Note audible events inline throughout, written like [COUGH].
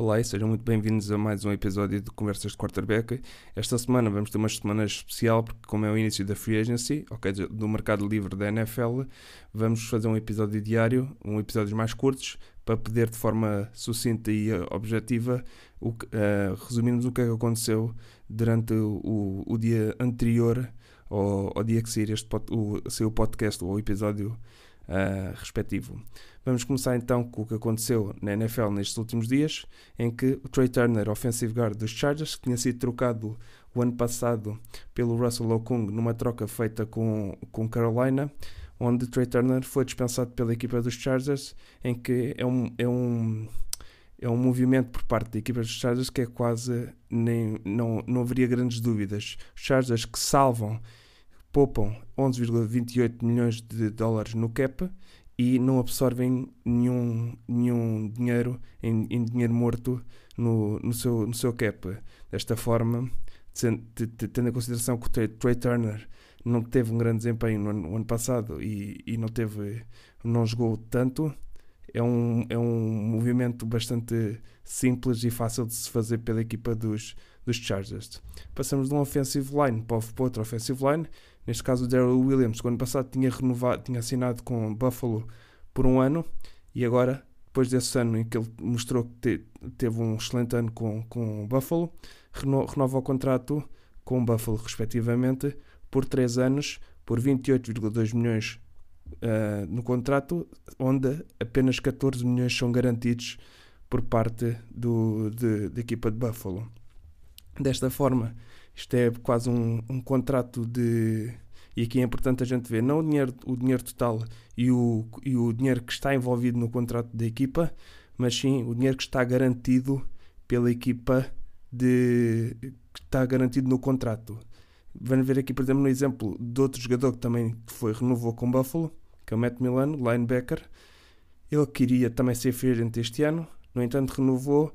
Olá e sejam muito bem-vindos a mais um episódio de Conversas de Quarterback. Esta semana vamos ter uma semana especial porque como é o início da Free Agency, ok, do mercado livre da NFL, vamos fazer um episódio diário, um episódios mais curtos, para poder de forma sucinta e objetiva o, uh, resumirmos o que é que aconteceu durante o, o dia anterior ao, ao, dia que sair este o, o podcast ou o episódio uh, respectivo. Vamos começar então com o que aconteceu na NFL nestes últimos dias, em que o Trey Turner, offensive guard dos Chargers, que tinha sido trocado o ano passado pelo Russell Okung numa troca feita com, com Carolina, onde Trey Turner foi dispensado pela equipa dos Chargers, em que é um, é um, é um movimento por parte da equipa dos Chargers que é quase nem não, não haveria grandes dúvidas. Os Chargers que salvam poupam 11,28 milhões de dólares no cap e não absorvem nenhum, nenhum dinheiro em, em dinheiro morto no, no, seu, no seu cap. Desta forma, tendo em consideração que o Trey Turner não teve um grande desempenho no ano, no ano passado e, e não teve não jogou tanto, é um, é um movimento bastante simples e fácil de se fazer pela equipa dos, dos Chargers. Passamos de um offensive line para outro offensive line. Neste caso, o Daryl Williams, que ano passado tinha, renovado, tinha assinado com Buffalo por um ano e agora, depois desse ano em que ele mostrou que te, teve um excelente ano com, com Buffalo, reno, renova o contrato com Buffalo, respectivamente, por 3 anos, por 28,2 milhões uh, no contrato, onde apenas 14 milhões são garantidos por parte do, de, da equipa de Buffalo. Desta forma, isto é quase um, um contrato de. E aqui é importante a gente ver não o dinheiro, o dinheiro total e o, e o dinheiro que está envolvido no contrato da equipa, mas sim o dinheiro que está garantido pela equipa de, que está garantido no contrato. Vamos ver aqui, por exemplo, no exemplo de outro jogador que também foi, renovou com Buffalo, que é o Matt Milano, linebacker. Ele queria também ser free este ano, no entanto, renovou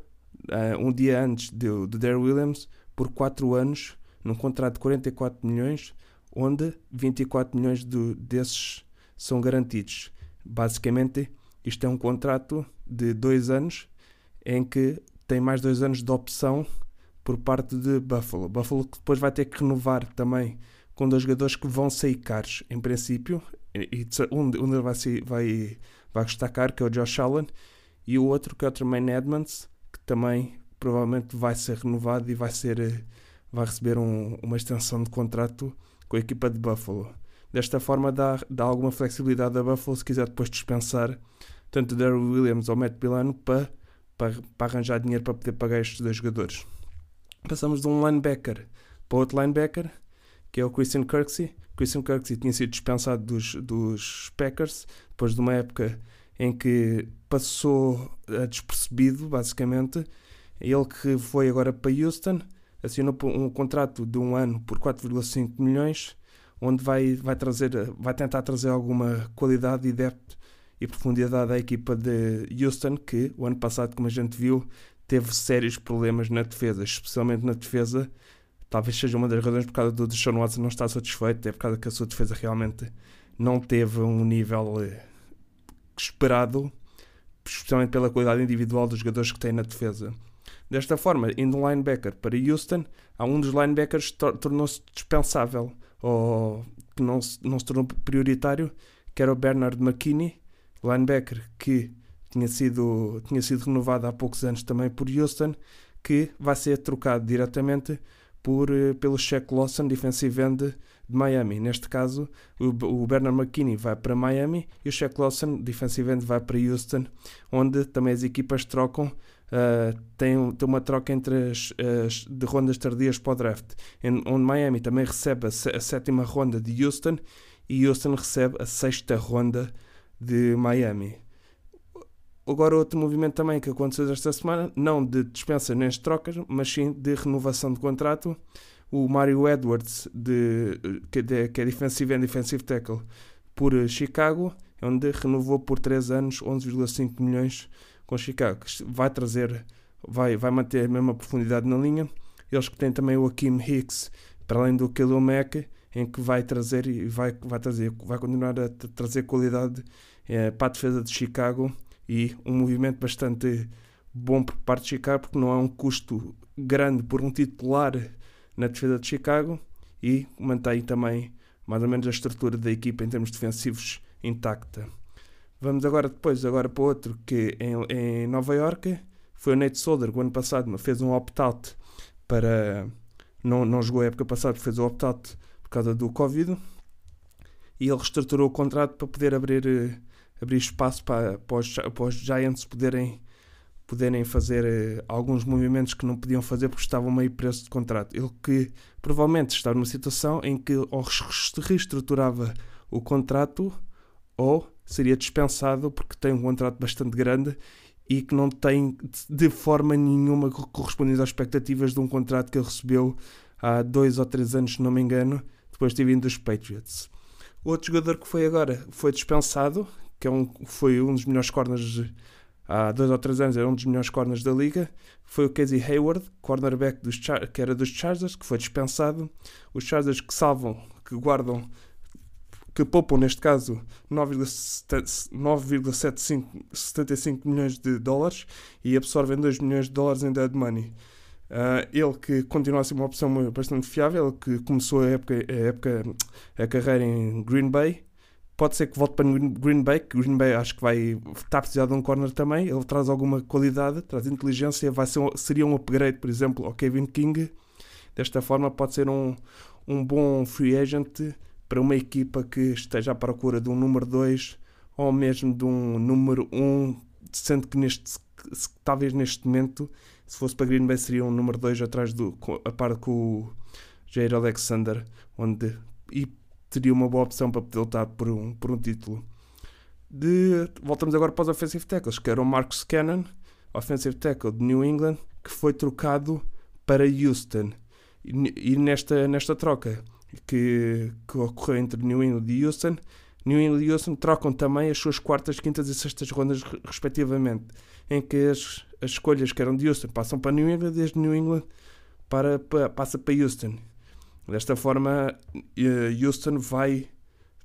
uh, um dia antes do, Darryl Williams por 4 anos, num contrato de 44 milhões, onde 24 milhões do, desses são garantidos. Basicamente, isto é um contrato de 2 anos em que tem mais 2 anos de opção por parte de Buffalo. Buffalo que depois vai ter que renovar também com dois jogadores que vão sair caros, em princípio. E, um, um vai, vai, vai destacar, que é o Josh Allen, e o outro que é o Tremaine Edmonds, que também provavelmente vai ser renovado e vai ser eh, vai receber um, uma extensão de contrato com a equipa de Buffalo. Desta forma dá, dá alguma flexibilidade a Buffalo se quiser depois dispensar tanto Daryl Williams ou Matt Pilano para, para, para arranjar dinheiro para poder pagar estes dois jogadores. Passamos de um linebacker para outro linebacker, que é o Christian Kirksey. Christian Kirksey tinha sido dispensado dos, dos Packers depois de uma época em que passou despercebido, basicamente. Ele que foi agora para Houston, assinou um contrato de um ano por 4,5 milhões, onde vai, vai, trazer, vai tentar trazer alguma qualidade e depth e profundidade à equipa de Houston, que o ano passado, como a gente viu, teve sérios problemas na defesa, especialmente na defesa. Talvez seja uma das razões por causa do Deshaun Watson não estar satisfeito, é por causa que a sua defesa realmente não teve um nível eh, esperado, especialmente pela qualidade individual dos jogadores que tem na defesa. Desta forma, indo linebacker para Houston, há um dos linebackers tornou-se dispensável, ou que não se, não se tornou prioritário, que era o Bernard McKinney, linebacker que tinha sido, tinha sido renovado há poucos anos também por Houston, que vai ser trocado diretamente por, eh, pelo Shaq Lawson, defensive end de Miami. Neste caso, o Bernard McKinney vai para Miami e o Shaq Lawson, defensive end, vai para Houston, onde também as equipas trocam. Uh, tem, tem uma troca entre as, as de rondas tardias para o draft, em, onde Miami também recebe a, a sétima ronda de Houston e Houston recebe a sexta ronda de Miami. Agora, outro movimento também que aconteceu esta semana, não de dispensa nem de trocas, mas sim de renovação de contrato. O Mario Edwards, de, que, de, que é defensive and defensive tackle, por Chicago, onde renovou por 3 anos 11,5 milhões com Chicago. Vai trazer, vai, vai manter a mesma profundidade na linha. Eles que têm também o Akeem Hicks, para além do Khalil Mack, em que vai trazer e vai, vai, trazer, vai continuar a trazer qualidade é, para a defesa de Chicago e um movimento bastante bom por parte de Chicago, porque não é um custo grande por um titular na defesa de Chicago e mantém também mais ou menos a estrutura da equipa em termos defensivos intacta. Vamos agora depois agora para outro que em, em Nova York foi o Nate Solder, que o ano passado fez um opt-out para não, não jogou a época passada, fez o opt-out por causa do Covid e ele reestruturou o contrato para poder abrir, eh, abrir espaço para, para, os, para os Giants poderem, poderem fazer eh, alguns movimentos que não podiam fazer porque estavam meio preço de contrato. Ele que provavelmente estava numa situação em que ou reestruturava o contrato ou seria dispensado porque tem um contrato bastante grande e que não tem de forma nenhuma correspondido às expectativas de um contrato que ele recebeu há dois ou três anos, se não me engano, depois de vindo dos Patriots. Outro jogador que foi agora foi dispensado, que é um, foi um dos melhores corners há dois ou três anos, era um dos melhores corners da liga, foi o Casey Hayward, cornerback dos que era dos Chargers, que foi dispensado. Os Chargers que salvam, que guardam que poupam, neste caso, 9,75 milhões de dólares e absorvem 2 milhões de dólares em dead money. Uh, ele que continua a ser uma opção bastante fiável, que começou a época, a época, a carreira em Green Bay, pode ser que volte para Green Bay, que Green Bay acho que vai estar precisado de um corner também. Ele traz alguma qualidade, traz inteligência, vai ser seria um upgrade, por exemplo, ao Kevin King. Desta forma, pode ser um, um bom free agent para uma equipa que esteja à procura de um número 2 ou mesmo de um número 1, um, sendo que neste, talvez neste momento, se fosse para Green Bay, seria um número 2 atrás do, a par com o Jair Alexander, onde e teria uma boa opção para poder lutar por um, por um título. De, voltamos agora para os offensive tackles, que era o Marcus Cannon, offensive tackle de New England, que foi trocado para Houston. E, e nesta, nesta troca, que, que ocorreu entre New England e Houston. New England e Houston trocam também as suas quartas, quintas e sextas rondas, respectivamente, em que as, as escolhas que eram de Houston passam para New England, desde New England para, para, passa para Houston. Desta forma, eh, Houston vai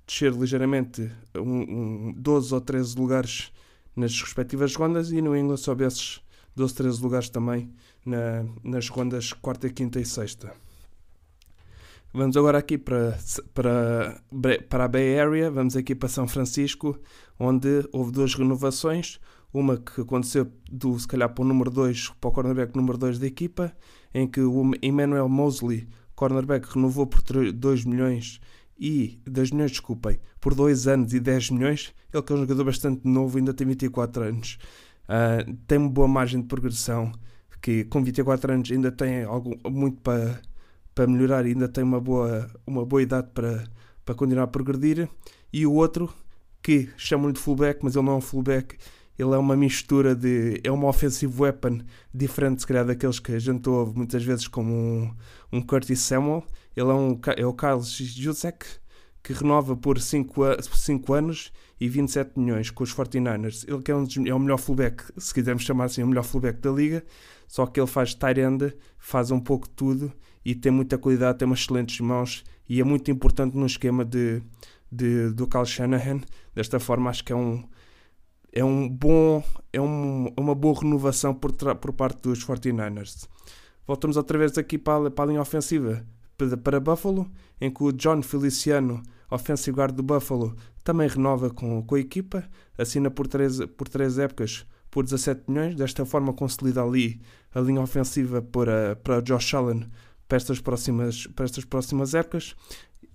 descer ligeiramente um, um 12 ou 13 lugares nas respectivas rondas e New England sobe esses 12, 13 lugares também na, nas rondas quarta, quinta e sexta. Vamos agora aqui para, para, para a Bay Area, vamos aqui para São Francisco, onde houve duas renovações. Uma que aconteceu do, se calhar, para o número 2, para o cornerback número 2 da equipa, em que o Emmanuel Mosley, cornerback, renovou por 2 milhões e 2 milhões, desculpem, por 2 anos e 10 milhões. Ele que é um jogador bastante novo, ainda tem 24 anos. Uh, tem uma boa margem de progressão, que com 24 anos ainda tem algo, muito para para melhorar e ainda tem uma boa, uma boa idade para, para continuar a progredir. E o outro, que chamam-lhe de fullback, mas ele não é um fullback, ele é uma mistura de. é uma offensive weapon diferente, se calhar, daqueles que a gente ouve muitas vezes como um, um Curtis Samuel. Ele é, um, é o Carlos Jusek, que renova por 5 anos e 27 milhões com os 49ers. Ele que é, um, é o melhor fullback, se quisermos chamar assim, o melhor fullback da liga, só que ele faz tight end, faz um pouco de tudo e tem muita qualidade, tem umas excelentes mãos e é muito importante no esquema de, de, do Kyle Shanahan. Desta forma, acho que é um, é um bom, é um, uma boa renovação por, por parte dos 49ers. Voltamos outra vez aqui para, para a linha ofensiva para Buffalo, em que o John Feliciano, offensive guard do Buffalo, também renova com, com a equipa, assina por três, por três épocas por 17 milhões. Desta forma, consolida ali a linha ofensiva para, para Josh Allen para estas próximas, para estas próximas épocas.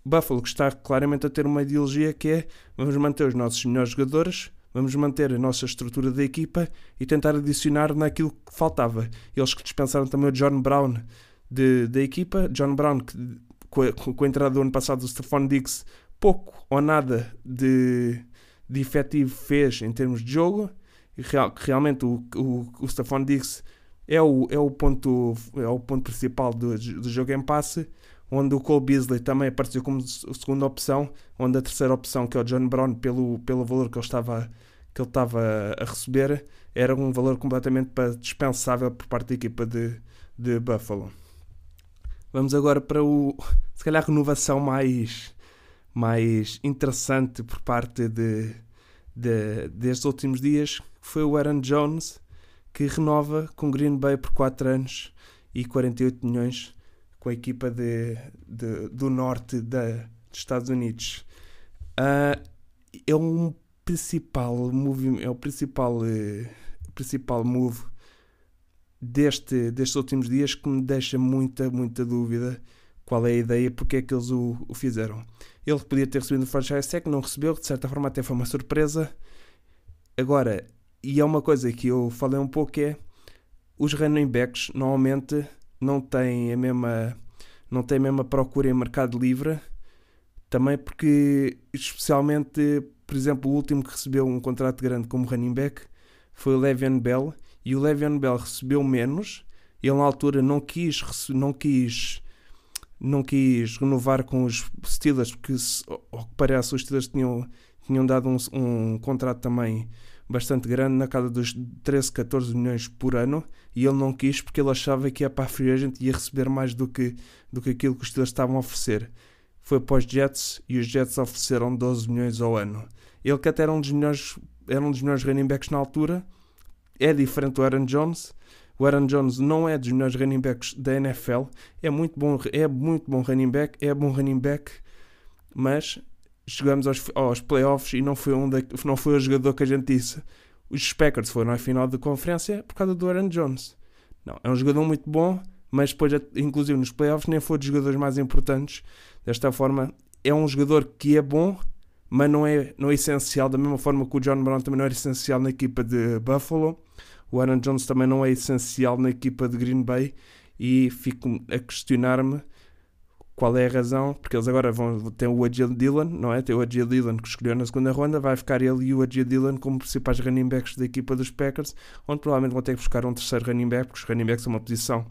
Buffalo que está claramente a ter uma ideologia que é vamos manter os nossos melhores jogadores, vamos manter a nossa estrutura da equipa e tentar adicionar naquilo que faltava. Eles que dispensaram também o John Brown de, da equipa, John Brown que com a, com a entrada do ano passado do Stephon Diggs pouco ou nada de, de efetivo fez em termos de jogo, real, realmente o, o, o Stephon Diggs é o, é o, ponto, é o ponto principal do, do jogo em passe, onde o Cole Beasley também apareceu como segunda opção, onde a terceira opção, que é o John Brown, pelo, pelo valor que ele estava, que ele estava a receber, era um valor completamente dispensável por parte da equipa de, de Buffalo. Vamos agora para o, [LAUGHS] se calhar, a renovação mais, mais interessante por parte de, de, destes últimos dias, foi o Aaron Jones, que renova com Green Bay por 4 anos e 48 milhões com a equipa de, de do norte da, dos Estados Unidos. Uh, é um principal movimento, é o principal, uh, principal move deste, destes últimos dias que me deixa muita, muita dúvida qual é a ideia, porque é que eles o, o fizeram. Ele podia ter recebido o franchise tag, não recebeu, de certa forma até foi uma surpresa. Agora, e é uma coisa que eu falei um pouco é os running backs normalmente não têm a mesma não têm a mesma procura em mercado livre também porque especialmente por exemplo o último que recebeu um contrato grande como running back foi o Le'Veon Bell e o Le'Veon Bell recebeu menos ele na altura não quis não quis não quis renovar com os Steelers porque ao que parece os Steelers tinham tinham dado um, um contrato também bastante grande, na casa dos 13, 14 milhões por ano, e ele não quis porque ele achava que ia para a free agent ia receber mais do que, do que aquilo que os Steelers estavam a oferecer. Foi para os Jets e os Jets ofereceram 12 milhões ao ano. Ele que até era um dos melhores, era um dos melhores running backs na altura, é diferente do Aaron Jones. O Aaron Jones não é dos melhores running backs da NFL, é muito bom, é muito bom running back, é bom running back, mas chegamos aos, aos playoffs e não foi, um da, não foi o jogador que a gente disse. Os Packers foram à final de conferência por causa do Aaron Jones. Não, é um jogador muito bom, mas depois, inclusive nos playoffs, nem foi dos jogadores mais importantes. Desta forma, é um jogador que é bom, mas não é, não é essencial, da mesma forma que o John Brown também não era essencial na equipa de Buffalo. O Aaron Jones também não é essencial na equipa de Green Bay. E fico a questionar-me qual é a razão? Porque eles agora vão ter o Adil Dillon, não é? Tem o Adil Dillon que escolheu na segunda ronda, vai ficar ele e o Adil Dillon como principais running backs da equipa dos Packers, onde provavelmente vão ter que buscar um terceiro running back, porque os running backs são uma posição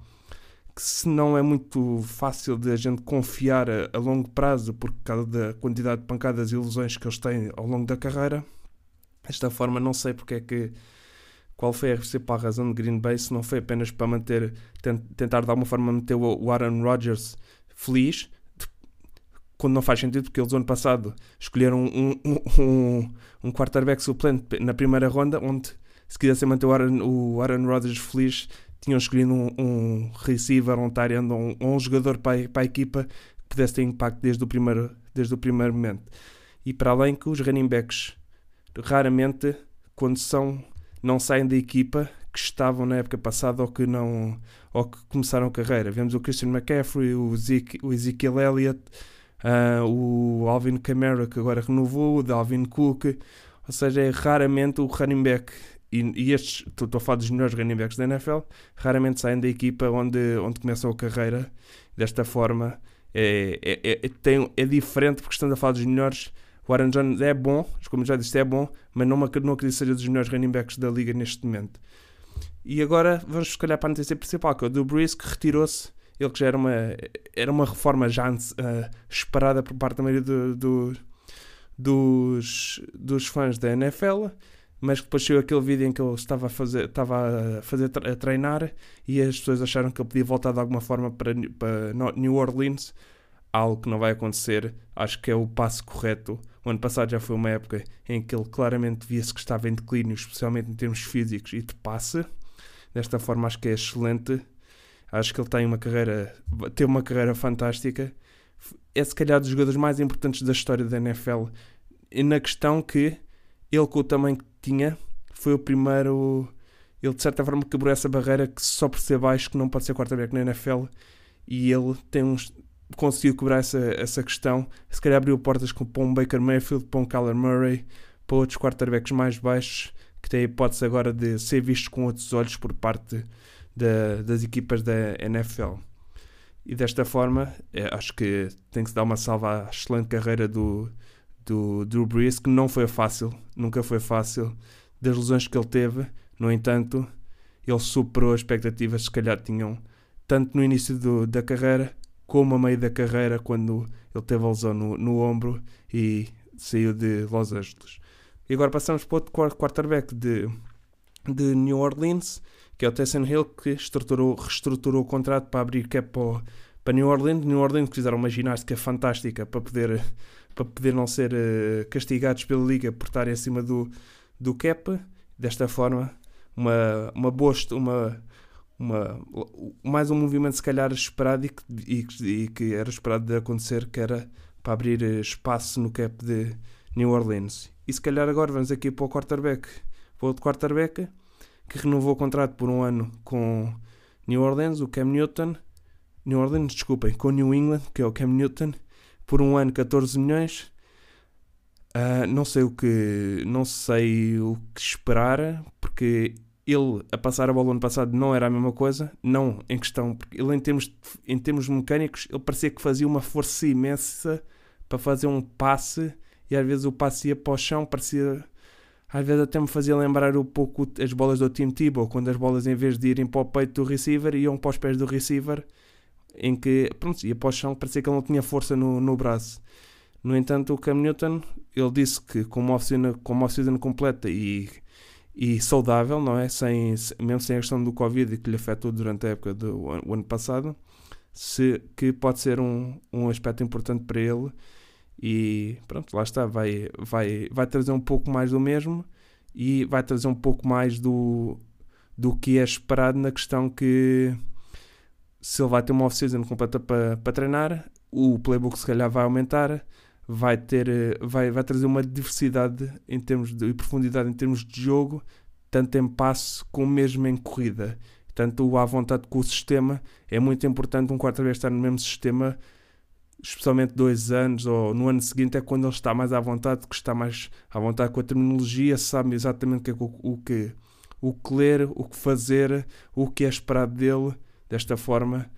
que se não é muito fácil de a gente confiar a, a longo prazo por causa da quantidade de pancadas e ilusões que eles têm ao longo da carreira. Desta forma, não sei porque é que qual foi a principal razão de Green Bay, se não foi apenas para manter, tentar de alguma forma manter o Aaron Rodgers feliz, quando não faz sentido, porque eles ano passado escolheram um, um, um, um quarterback suplente na primeira ronda, onde se quisessem manter o Aaron, o Aaron Rodgers feliz, tinham escolhido um, um receiver, um tight um, um jogador para para a equipa que pudesse ter impacto desde o primeiro, desde o primeiro momento. E para além que os running backs raramente, quando são, não saem da equipa, que estavam na época passada ou que não ou que começaram carreira. Vemos o Christian McCaffrey, o, Zeke, o Ezekiel Elliott, uh, o Alvin Kamara que agora renovou, o Dalvin Cook, ou seja, é raramente o running back e, e estes, estou a falar dos melhores running backs da NFL, raramente saem da equipa onde, onde começam a carreira desta forma. É, é, é, tem, é diferente porque estamos a falar dos melhores. O Aaron Jones é bom, como já disse, é bom, mas não, não acredito que seja dos melhores running backs da liga neste momento. E agora vamos se calhar para a notícia principal, que é o do Breeze, que retirou-se. Ele que já era uma, era uma reforma já uh, esperada por parte da maioria do, do, dos, dos fãs da NFL, mas que depois saiu aquele vídeo em que ele estava a fazer, estava a, fazer, a treinar e as pessoas acharam que ele podia voltar de alguma forma para, para New Orleans, algo que não vai acontecer. Acho que é o passo correto. O ano passado já foi uma época em que ele claramente via-se que estava em declínio, especialmente em termos físicos e de passe. Desta forma acho que é excelente. Acho que ele tem uma carreira, tem uma carreira fantástica. É se calhar dos jogadores mais importantes da história da NFL. E na questão que ele com o tamanho que tinha, foi o primeiro. Ele de certa forma quebrou essa barreira que só por ser baixo que não pode ser quarterback na NFL. E ele tem uns, conseguiu quebrar essa, essa questão. Se calhar abriu portas para um Baker Mayfield, para um Kyler Murray, para outros quarterbacks mais baixos que tem a hipótese agora de ser visto com outros olhos por parte da, das equipas da NFL. E desta forma, é, acho que tem que se dar uma salva à excelente carreira do, do Drew Brees, que não foi fácil, nunca foi fácil, das lesões que ele teve. No entanto, ele superou as expectativas que se calhar tinham, tanto no início do, da carreira, como a meio da carreira, quando ele teve a lesão no, no ombro e saiu de Los Angeles. E agora passamos para outro quarterback de, de New Orleans, que é o Taysom Hill, que estruturou, reestruturou o contrato para abrir cap para, para New Orleans. New Orleans fizeram uma ginástica fantástica para poder, para poder não ser uh, castigados pela liga por estarem acima do, do cap. Desta forma, uma, uma boa. Uma, uma, mais um movimento, se calhar, esperado e que, e, e que era esperado de acontecer, que era para abrir espaço no cap de New Orleans. E se calhar agora vamos aqui para o quarterback, para o outro quarterback, que renovou o contrato por um ano com New Orleans, o Cam Newton. New Orleans, desculpem, com New England, que é o Cam Newton, por um ano 14 milhões. Uh, não sei o que não sei o que esperar, porque ele a passar a bola ano passado não era a mesma coisa, não em questão, porque ele em termos, em termos mecânicos, ele parecia que fazia uma força imensa para fazer um passe e às vezes o passe ia para o chão, parecia às vezes até me fazia lembrar um pouco as bolas do Team Tebow, quando as bolas em vez de irem para o peito do receiver, iam para os pés do receiver, em que, pronto, ia para o chão, parecia que ele não tinha força no, no braço. No entanto, o Cam Newton, ele disse que com uma oficina, com uma oficina completa e, e saudável, não é? Sem, mesmo sem a questão do Covid que lhe afetou durante a época do ano passado, se, que pode ser um, um aspecto importante para ele e pronto, lá está, vai, vai, vai trazer um pouco mais do mesmo e vai trazer um pouco mais do, do que é esperado na questão que se ele vai ter uma off-season completa para, para treinar, o playbook se calhar vai aumentar, vai ter vai, vai trazer uma diversidade em termos de e profundidade em termos de jogo, tanto em passe como mesmo em corrida. Tanto à vontade com o sistema, é muito importante um quarto-vez estar no mesmo sistema especialmente dois anos ou no ano seguinte, é quando ele está mais à vontade, que está mais à vontade com a terminologia, sabe exatamente o que, é, o, que, o que ler, o que fazer, o que é esperado dele. Desta forma,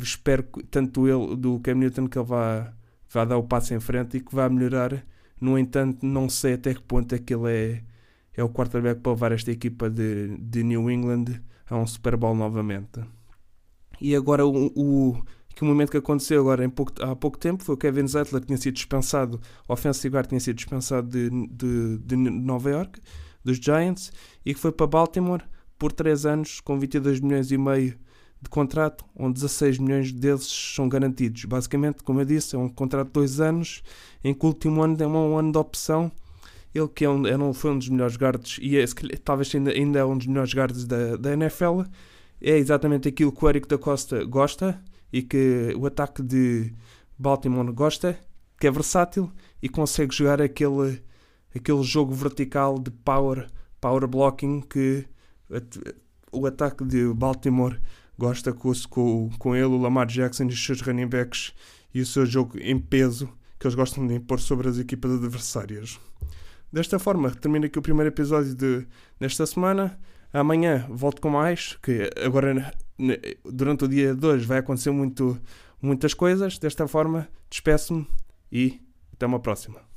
espero tanto ele do Cam Newton que ele vá, vá dar o passo em frente e que vá melhorar. No entanto, não sei até que ponto é que ele é, é o quarterback para levar esta equipa de, de New England a um Super Bowl novamente. E agora o, o que o momento que aconteceu agora pouco, há pouco tempo foi o Kevin Zettler tinha sido dispensado, o offensive guard tinha sido dispensado de, de, de Nova York, dos Giants, e que foi para Baltimore por 3 anos com 22 milhões e meio de contrato, onde 16 milhões deles são garantidos. Basicamente, como eu disse, é um contrato de 2 anos, em que o último ano é um ano de opção. Ele que é um, é um, foi um dos melhores guards, e é, talvez ainda, ainda é um dos melhores guards da, da NFL, é exatamente aquilo que o Eric da Costa gosta, e que o ataque de Baltimore gosta, que é versátil e consegue jogar aquele, aquele jogo vertical de power, power blocking que o ataque de Baltimore gosta com, com, com ele, o Lamar Jackson e os seus running backs e o seu jogo em peso que eles gostam de impor sobre as equipas adversárias. Desta forma, termina aqui o primeiro episódio de, desta semana. Amanhã volto com mais, que agora durante o dia 2 vai acontecer muito, muitas coisas. Desta forma, despeço-me e até uma próxima.